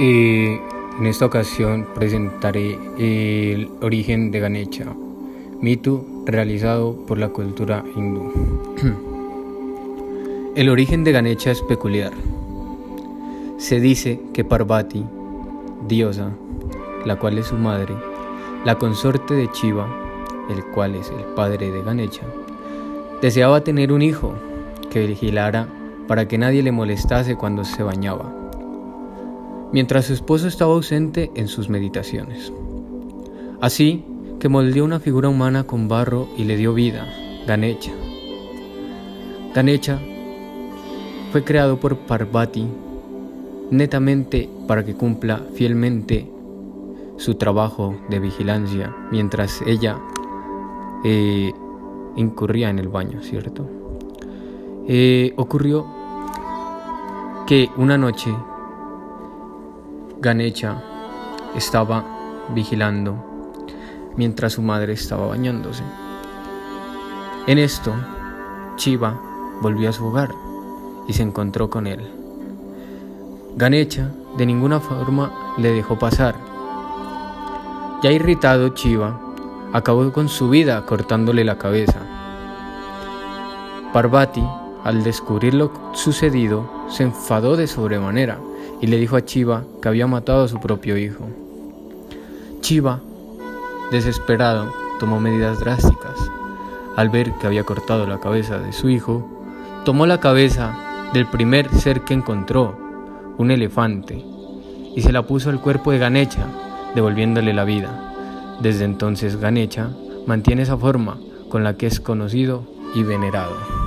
Eh, en esta ocasión presentaré el origen de Ganecha, mito realizado por la cultura hindú. el origen de Ganecha es peculiar. Se dice que Parvati, diosa, la cual es su madre, la consorte de Shiva, el cual es el padre de Ganecha, deseaba tener un hijo que vigilara para que nadie le molestase cuando se bañaba mientras su esposo estaba ausente en sus meditaciones. Así que moldeó una figura humana con barro y le dio vida, Ganecha. Ganecha fue creado por Parvati netamente para que cumpla fielmente su trabajo de vigilancia mientras ella eh, incurría en el baño, ¿cierto? Eh, ocurrió que una noche Ganecha estaba vigilando mientras su madre estaba bañándose. En esto, Chiva volvió a su hogar y se encontró con él. Ganecha de ninguna forma le dejó pasar. Ya irritado, Chiva acabó con su vida cortándole la cabeza. Parvati, al descubrir lo sucedido, se enfadó de sobremanera y le dijo a Chiva que había matado a su propio hijo. Chiva, desesperado, tomó medidas drásticas. Al ver que había cortado la cabeza de su hijo, tomó la cabeza del primer ser que encontró, un elefante, y se la puso al cuerpo de Ganecha, devolviéndole la vida. Desde entonces Ganecha mantiene esa forma con la que es conocido y venerado.